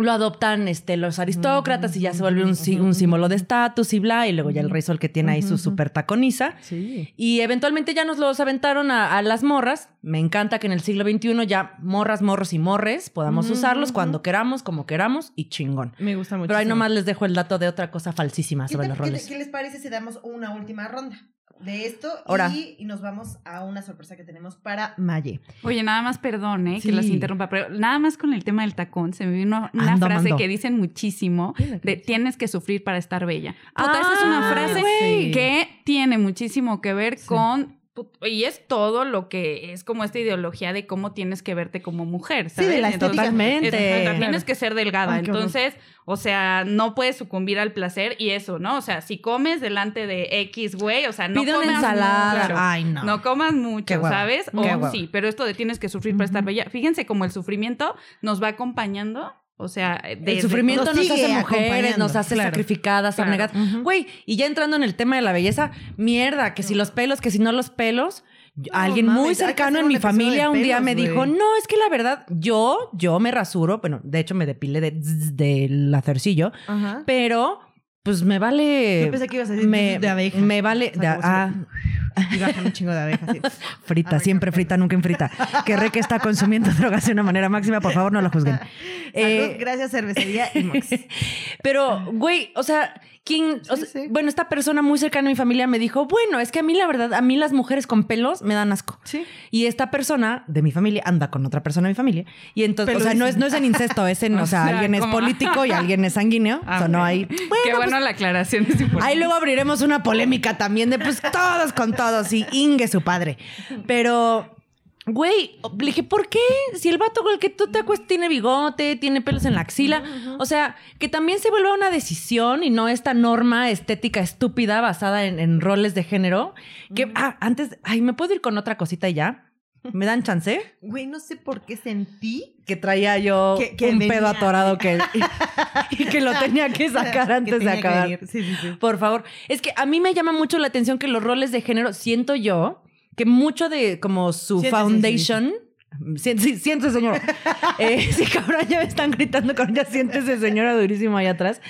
Lo adoptan este, los aristócratas y ya se vuelve un, sí- un símbolo de estatus y bla. Y luego ya el rey sol que tiene ahí su super taconiza. Sí. Y eventualmente ya nos los aventaron a, a las morras. Me encanta que en el siglo XXI ya morras, morros y morres podamos usarlos cuando queramos, como queramos y chingón. Me gusta mucho. Pero ahí nomás les dejo el dato de otra cosa falsísima ¿Qué, sobre los qué roles. qué les parece si damos una última ronda de esto Ahora. y, y nos vamos a una sorpresa que tenemos para Maye? Oye, nada más perdón, ¿eh? Sí. que las interrumpa, pero nada más con el tema del tacón, se me vino una Ando, frase que dicen muchísimo de tienes que sufrir para estar bella. Puta, esa es Ah, una frase güey. que tiene muchísimo que ver con y es todo lo que es como esta ideología de cómo tienes que verte como mujer, Sí, de ¿sabes? la Entonces. Totalmente. es- tienes que ser delgada, Ay, entonces, o sea, no puedes sucumbir al placer y eso, ¿no? O sea, si comes delante de X güey, o sea, no Pide una comas ensalada. mucho. Ay, no. No comas mucho. ¿sabes? O sí, pero esto de tienes que sufrir para estar bella. Fíjense cómo el sufrimiento nos va acompañando. O sea, El desde- sufrimiento nos hace mujeres, nos hace claro. sacrificadas, Claro. abnegadas. Güey, y ya entrando en el tema de la belleza, mierda, que si los pelos, que si no los pelos. Alguien mames, muy cercano en mi familia un día me güey. dijo, no, es que la verdad, yo, yo me rasuro, bueno, de hecho me depilé de, del lacercillo, Ajá. pero pues me vale... Yo pensé que ibas a decir me, de abeja. Me vale... O sea, de- como si- ah, Y bajan un chingo de abejas. sí. frita, siempre frita, nunca en frita. Que re que está consumiendo drogas de una manera máxima, por favor no lo juzguen. Salud, Eh, gracias, cervecería y Mox. Pero, güey, o sea, ¿quién? o Sí, sea, sí. Bueno, esta persona muy cercana a mi familia me dijo, bueno, es que a mí la verdad, a mí las mujeres con pelos me dan asco. Sí. Y esta persona de mi familia anda con otra persona de mi familia. Y entonces, o sea, no es, no es en incesto, es en, o sea, O sea, alguien es político y alguien es sanguíneo. Ah, o sea, no hay. Qué Bueno, bueno pues, la aclaración, es importante. Ahí luego abriremos una polémica también de pues todos con todos y Inge su padre. Pero, güey, le dije, ¿por qué? Si el vato con el que tú te acuestas tiene bigote, tiene pelos en la axila. O sea, que también se vuelva una decisión y no esta norma estética estúpida basada en, en roles de género. Que, ah, antes, ay, ¿me puedo ir con otra cosita y ya? ¿Me dan chance? Güey, no sé por qué sentí. Que traía yo Que- que un venía. pedo atorado que, y, que lo tenía que sacar que antes de acabar. Sí, sí, sí. Por favor. Es que a mí me llama mucho la atención que los roles de género, siento yo, que mucho de como su foundation. Sí, sí, siéntese, señora. Eh, sí, cabrón, ya me están gritando con ya siéntese, señora, durísimo allá atrás.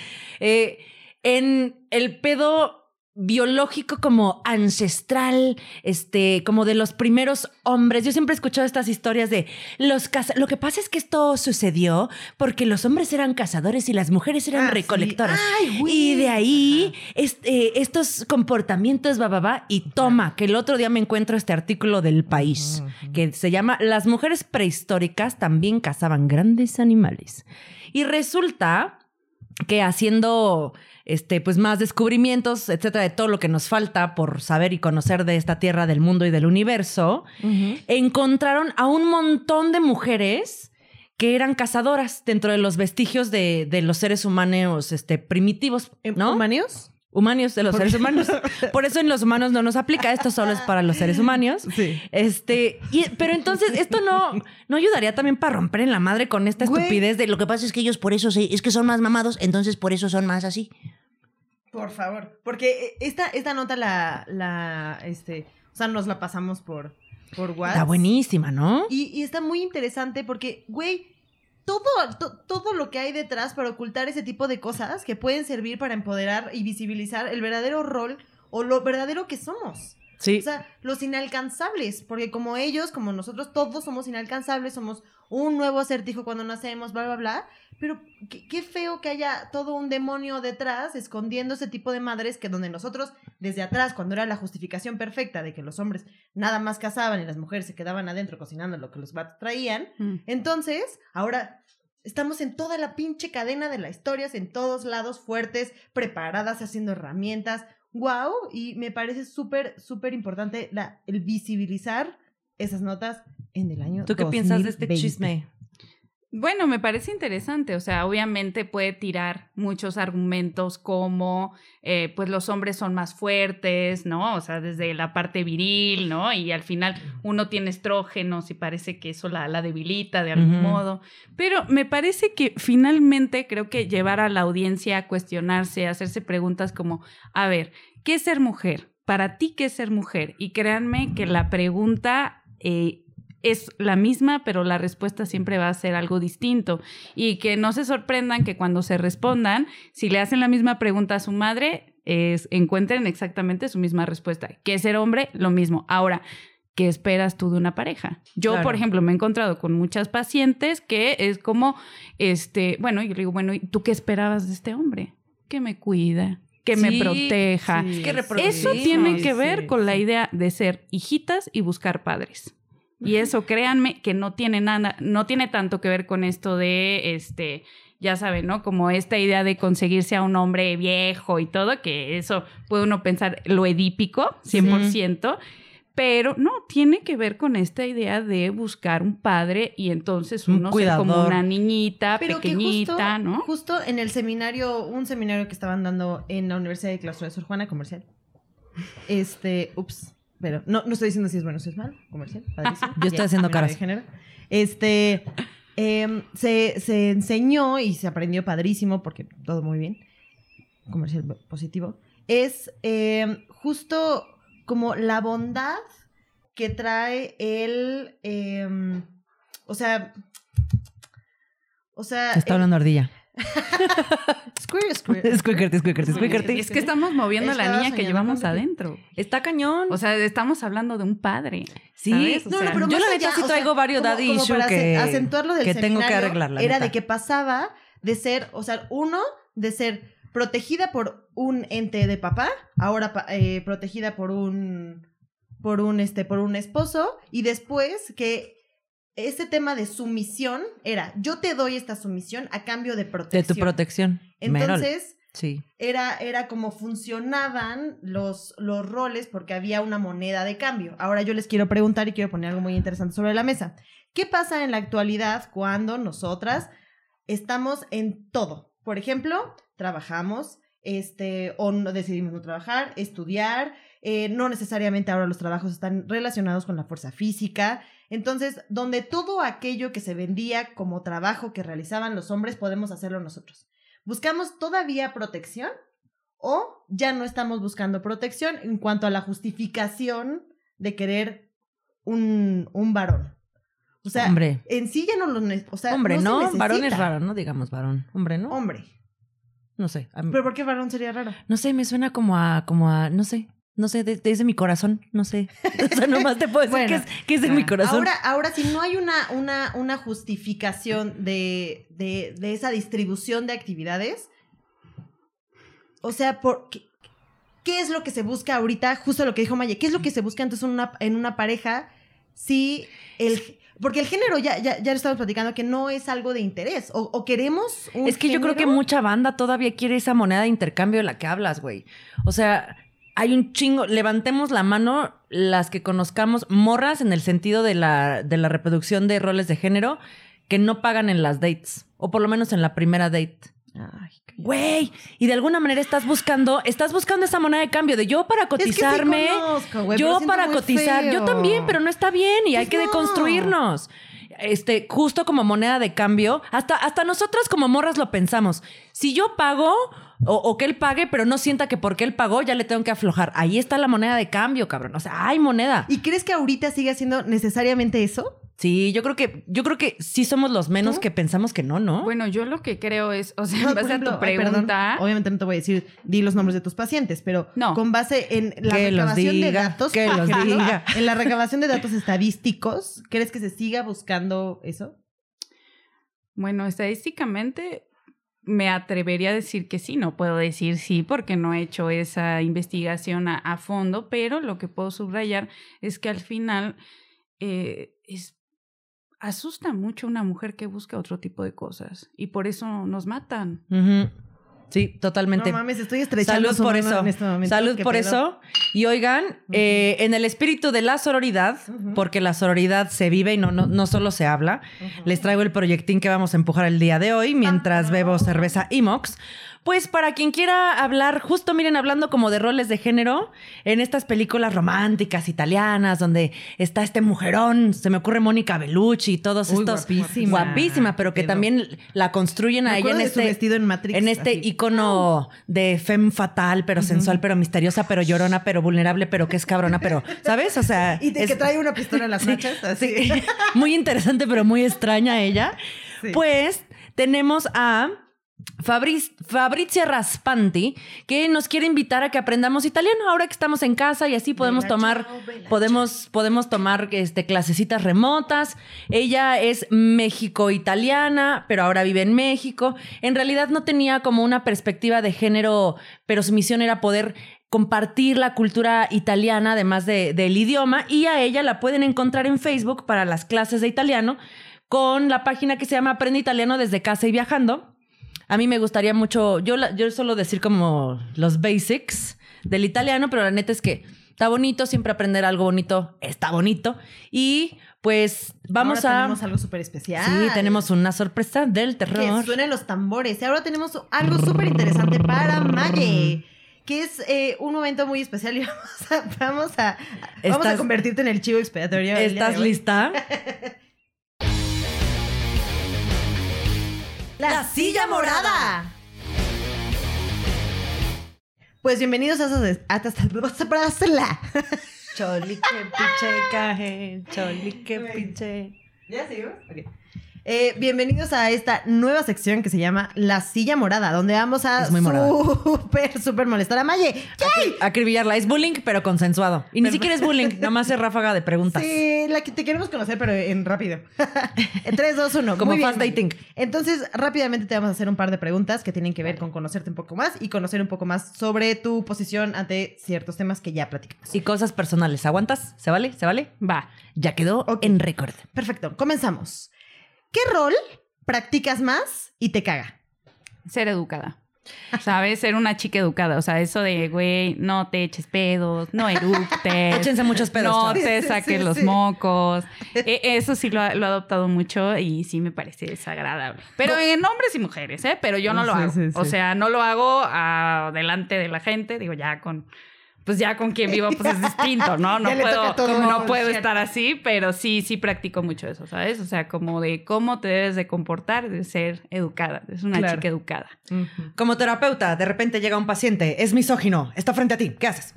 Eh, en el pedo biológico como ancestral, este, como de los primeros hombres. Yo siempre he escuchado estas historias de los caza- Lo que pasa es que esto sucedió porque los hombres eran cazadores y las mujeres eran Ah, sí. recolectoras. Ay, y de ahí este, estos comportamientos, va, va, va, y toma, que el otro día me encuentro este artículo del país que se llama Las mujeres prehistóricas también cazaban grandes animales. Y resulta que haciendo este pues más descubrimientos, etcétera, de todo lo que nos falta por saber y conocer de esta tierra, del mundo y del universo, encontraron a un montón de mujeres que eran cazadoras dentro de los vestigios de, de los seres humanos este, primitivos, ¿no? ¿Humaneos? Humanios de los seres humanos. Por eso en los humanos no nos aplica, esto solo es para los seres humanos. Sí. Este, y- pero entonces esto no, no ayudaría también para romper en la madre con esta Güey. estupidez de Lo que pasa es que ellos por eso se, es que son más mamados, entonces por eso son más así. Por favor. Porque eh, esta, esta nota la, la, este, o sea, nos la pasamos por, por WhatsApp. Está buenísima, ¿no? Y, y está muy interesante porque, güey, todo, to- todo lo que hay detrás para ocultar ese tipo de cosas que pueden servir para empoderar y visibilizar el verdadero rol o lo verdadero que somos. Sí. O sea, los inalcanzables, porque como ellos, como nosotros, todos somos inalcanzables, somos un nuevo acertijo cuando nacemos, bla, bla, bla. Pero qué, qué feo que haya todo un demonio detrás escondiendo ese tipo de madres que donde nosotros, desde atrás, cuando era la justificación perfecta de que los hombres nada más cazaban y las mujeres se quedaban adentro cocinando lo que los vatos traían, Mm. entonces, ahora estamos en toda la pinche cadena de las historias, en todos lados, fuertes, preparadas, haciendo herramientas. ¡Wow! Y me parece súper, súper importante la, el visibilizar esas notas en el año ¿Tú qué piensas de este 2020. chisme? Bueno, me parece interesante, o sea, obviamente puede tirar muchos argumentos como, eh, pues los hombres son más fuertes, ¿no? O sea, desde la parte viril, ¿no? Y al final uno tiene estrógenos y parece que eso la, la debilita de algún modo. Pero me parece que finalmente creo que llevar a la audiencia a cuestionarse, a hacerse preguntas como, a ver, ¿qué es ser mujer? Para ti, ¿qué es ser mujer? Y créanme que la pregunta... eh, es la misma, pero la respuesta siempre va a ser algo distinto. Y que no se sorprendan que cuando se respondan, si le hacen la misma pregunta a su madre, es, encuentren exactamente su misma respuesta. ¿Qué es ser hombre? Lo mismo. Ahora, ¿qué esperas tú de una pareja? Yo, Claro. por ejemplo, me he encontrado con muchas pacientes que es como, este, bueno, yo le digo, bueno, ¿y tú qué esperabas de este hombre? Que me cuida, que me proteja. sí. Es que Eso tiene que ver sí, con la idea de ser hijitas y buscar padres. Y eso, créanme, que no tiene nada, no tiene tanto que ver con esto de, este, ya saben, ¿no? Como esta idea de conseguirse a un hombre viejo y todo, que eso puede uno pensar lo edípico, 100%, pero no, tiene que ver con esta idea de buscar un padre y entonces Un uno ser como una niñita Pero pequeñita, que justo, ¿no? Justo en el seminario, un seminario que estaban dando en la Universidad de Clausura de Sor Juana, comercial. Este, ups, pero no, no estoy diciendo si es bueno o si es malo, comercial. padrísimo. Yo estoy haciendo caras. de género. Este, em, se, se enseñó y se aprendió padrísimo, porque todo muy bien, comercial positivo, es em, justo como la bondad que trae el, em, o sea, o sea, Está hablando ardilla. Square, square. Squeakerty, squeakerty, squeakerty. Es que estamos moviendo a la niña que llevamos adentro. Está cañón. O sea, estamos hablando de un padre. Sí. No, no, pero yo la neta sí traigo varios daddy como issue para que- ace- acentuar lo del que tengo que arreglar, la Era neta. de que pasaba de ser, o sea, uno, de ser protegida por un ente de papá, ahora eh, protegida por un, por un, este, por un esposo, y después que ese tema de sumisión era, yo te doy esta sumisión a cambio de de protección. tu protección. Entonces, Sí. era, era como funcionaban los, los roles porque había una moneda de cambio. Ahora yo les quiero preguntar y quiero poner algo muy interesante sobre la mesa. ¿Qué pasa en la actualidad cuando nosotras estamos en todo? Por ejemplo, trabajamos, este, o no decidimos no trabajar, estudiar, eh, no necesariamente ahora los trabajos están relacionados con la fuerza física. Entonces, donde todo aquello que se vendía como trabajo que realizaban los hombres, podemos hacerlo nosotros. ¿Buscamos todavía protección o ya no estamos buscando protección en cuanto a la justificación de querer un, un varón? O sea, Hombre. en sí ya no lo o sea, Hombre, ¿no? varón es raro, ¿no? Digamos varón. Hombre, ¿no? Hombre. No sé. a mí- ¿Pero por qué varón sería raro? no sé, me suena como a, como a, no sé. No sé, de- desde mi corazón, no sé. O sea, nomás te puedo decir Bueno, que, es, que es de mi corazón. Ahora, ahora, si no hay una, una, una justificación de, de, de esa distribución de actividades, o sea, por, ¿qué, qué es lo que se busca ahorita? Justo lo que dijo Maya, ¿qué es lo que se busca entonces en una, en una pareja si el... Porque el género, ya, ya, ya lo estamos platicando, que no es algo de interés. O, o queremos un Es que yo creo que mucha banda todavía quiere esa moneda de intercambio de la que hablas, güey. O sea, hay un chingo. Levantemos la mano las que conozcamos morras en el sentido de la, de la reproducción de roles de género que no pagan en las dates. O por lo menos en la primera date. Ay, Güey, y de alguna manera estás buscando, estás buscando esa moneda de cambio de yo para Es que sí cotizarme, conozco, güey, pero yo para cotizar, yo también, pero no está bien y hay Pues que no. deconstruirnos. Este, justo como moneda de cambio, hasta, hasta nosotras como morras lo pensamos. Si yo pago o, o que él pague, pero no sienta que porque él pagó ya le tengo que aflojar. Ahí está la moneda de cambio, cabrón. O sea, hay moneda. ¿Y crees que ahorita sigue siendo necesariamente eso? Sí, yo creo que, yo creo que sí somos los menos ¿Tú? que pensamos que no, ¿no? Bueno, yo lo que creo es, o sea, No, en base ejemplo, a tu ay, perdón, pregunta, obviamente no te voy a decir, di los nombres de tus pacientes, pero No. con base en la Que los recabación de datos, que los diga. en la recabación de datos estadísticos, ¿crees que se siga buscando eso? bueno, estadísticamente me atrevería a decir que sí, no puedo decir sí porque no he hecho esa investigación a, fondo, pero lo que puedo subrayar es que al final eh, es, asusta mucho una mujer que busca otro tipo de cosas y por eso nos matan. Sí, totalmente. No mames, estoy estrechando Salud su por mano eso. en este momento. Salud ¿Qué por pedo? eso. Y oigan, eh, en el espíritu de la sororidad, porque la sororidad se vive y no, no, no solo se habla, les traigo el proyectín que vamos a empujar el día de hoy mientras bebo cerveza Imox. Pues para quien quiera hablar, justo miren, hablando como de roles de género, en estas películas románticas italianas, donde está este mujerón, se me ocurre Mónica Bellucci y todos Uy, estos. guapísima. Guapísima, pero que también la construyen Me a ella en de su este vestido en Matrix. en este así. icono de femme fatal, pero sensual, pero misteriosa, pero llorona, pero vulnerable, pero que es cabrona, pero, ¿sabes? O sea, Y de es- que trae una pistola en las nachas, así. sí, muy interesante, pero muy extraña ella. Sí. Pues tenemos a Fabriz- Fabrizia Raspanti, que nos quiere invitar a que aprendamos italiano ahora que estamos en casa y así podemos Bella tomar, podemos, podemos tomar este, clasecitas remotas. Ella es México-italiana, pero ahora vive en México. En realidad no tenía como una perspectiva de género, pero su misión era poder compartir la cultura italiana, además de- del idioma, y a ella la pueden encontrar en Facebook para las clases de italiano con la página que se llama Aprende Italiano desde casa y viajando. A mí me gustaría mucho, yo, la- yo solo decir como los basics del italiano, pero la neta es que está bonito, siempre aprender algo bonito está bonito. Y pues vamos Ahora a... tenemos algo súper especial. Sí, tenemos una sorpresa del Que terror. suenen los tambores. Y ahora tenemos algo súper interesante para Maye. Que es eh, un momento muy especial y vamos a, vamos a, vamos a convertirte en el chivo expiatorio. ¿Estás lista? La silla morada. Pues bienvenidos a esos a esta para hacerla. Choli que pinche caje, choli que pinche. ¿Ya seguimos? Ok. Eh, bienvenidos a esta nueva sección que se llama La Silla Morada, donde vamos a súper, súper molestar a Maye. Acri- Acribillarla. Es bullying, pero consensuado. Y ni siquiera es bullying, nomás es ráfaga de preguntas. Sí, la que te queremos conocer, pero en rápido. En 3, 2, 1. Como fast dating. Entonces, rápidamente te vamos a hacer un par de preguntas que tienen que ver con conocerte un poco más y conocer un poco más sobre tu posición ante ciertos temas que ya platicamos. Y cosas personales. ¿Aguantas? ¿Se vale? ¿Se vale? Va. Ya quedó en récord. Perfecto, comenzamos. ¿Qué rol practicas más y te caga? Ser educada. ¿Sabes? Ser una chica educada. O sea, eso de, güey, no te eches pedos, no eructes. Échense muchos pedos, No chavos. te saques sí, los sí. mocos. E- eso sí lo, ha- lo he adoptado mucho y sí me parece desagradable. Pero en hombres y mujeres, ¿eh? Pero yo no lo Sí, hago. sí, O sea, no lo hago delante de la gente. Digo, ya con... Pues ya con quien vivo, pues es distinto, ¿no? No puedo, no puedo estar así, pero sí, sí practico mucho eso, ¿sabes? O sea, como de cómo te debes de comportar, de ser educada. Es una Claro. chica educada. Como terapeuta, de repente llega un paciente, es misógino, está frente a ti. ¿Qué haces?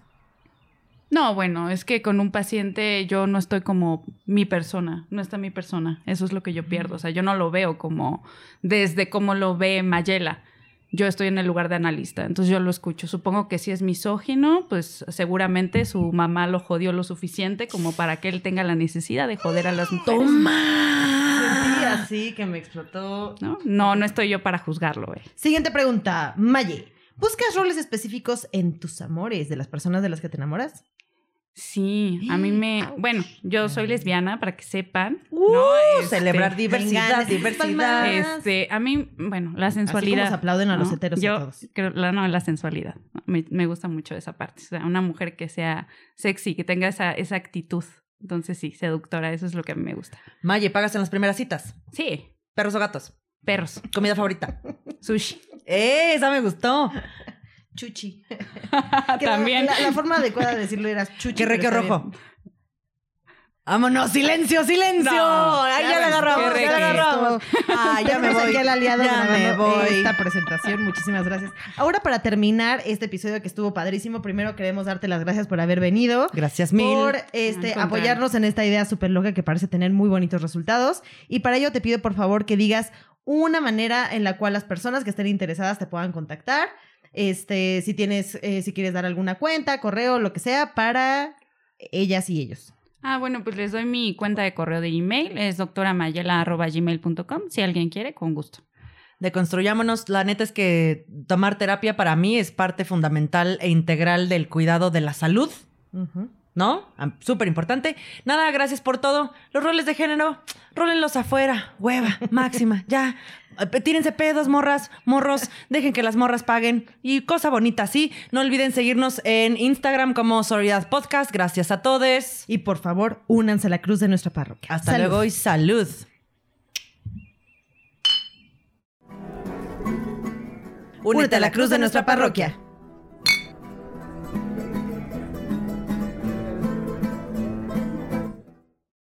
No, bueno, es que con un paciente yo no estoy como mi persona, no está mi persona, eso es lo que yo pierdo, o sea, yo no lo veo como desde cómo lo ve Mayela. Yo estoy en el lugar de analista, entonces yo lo escucho. Supongo que si es misógino, pues seguramente su mamá lo jodió lo suficiente como para que él tenga la necesidad de joder a las mujeres. Sentí así que me explotó. ¿no? No, no estoy yo para juzgarlo, eh. Siguiente pregunta, Maye. ¿Buscas roles específicos en tus amores de las personas de las que te enamoras? Sí, a mí me... Bueno, yo soy lesbiana, para que sepan. Uh, ¿no? Este, celebrar diversidad, vengan, diversidad. Este, a mí, bueno, la Así como sensualidad. se aplauden a los ¿no? heteros y Yo a todos. creo, la, no, la sensualidad. ¿no? Me, me gusta mucho esa parte. O sea, una mujer que sea sexy, que tenga esa, esa actitud. Entonces, sí, seductora, eso es lo que a mí me gusta. Maye, pagas en las primeras citas. Sí, Perros o gatos. perros, Comida favorita. sushi. ¡Eh! Esa me gustó. Chuchi. También. La, la forma adecuada de decirlo era chuchi. Que pero requio rojo. Vámonos, silencio, silencio. No, Ay, ya la agarramos, qué ya la agarramos. Ay, ya me voy. al aliado ya me voy. esta presentación. Muchísimas gracias. Ahora, para terminar este episodio que estuvo padrísimo, primero queremos darte las gracias por haber venido. Gracias mil. Por este, apoyarnos en esta idea súper loca que parece tener muy bonitos resultados. Y para ello te pido por favor que digas una manera en la cual las personas que estén interesadas te puedan contactar. Este, si tienes, eh, si quieres dar alguna cuenta, correo, lo que sea, para ellas y ellos. Ah, bueno, pues les doy mi cuenta de correo de email. Es doctoramayela.gmail.com. Si alguien quiere, con gusto. Deconstruyámonos. La neta es que tomar terapia para mí es parte fundamental e integral del cuidado de la salud. ¿No? Súper importante. Nada, gracias por todo. Los roles de género, rólenlos afuera. Hueva, máxima, ya. Eh, Tírense pedos, morras, morros. Dejen que las morras paguen. Y cosa bonita, sí. No olviden seguirnos en Instagram como Sororidad Podcast. Gracias a todos. Y por favor, únanse a la cruz de nuestra parroquia. Hasta Salud. luego y salud. Únete a la cruz de nuestra parroquia.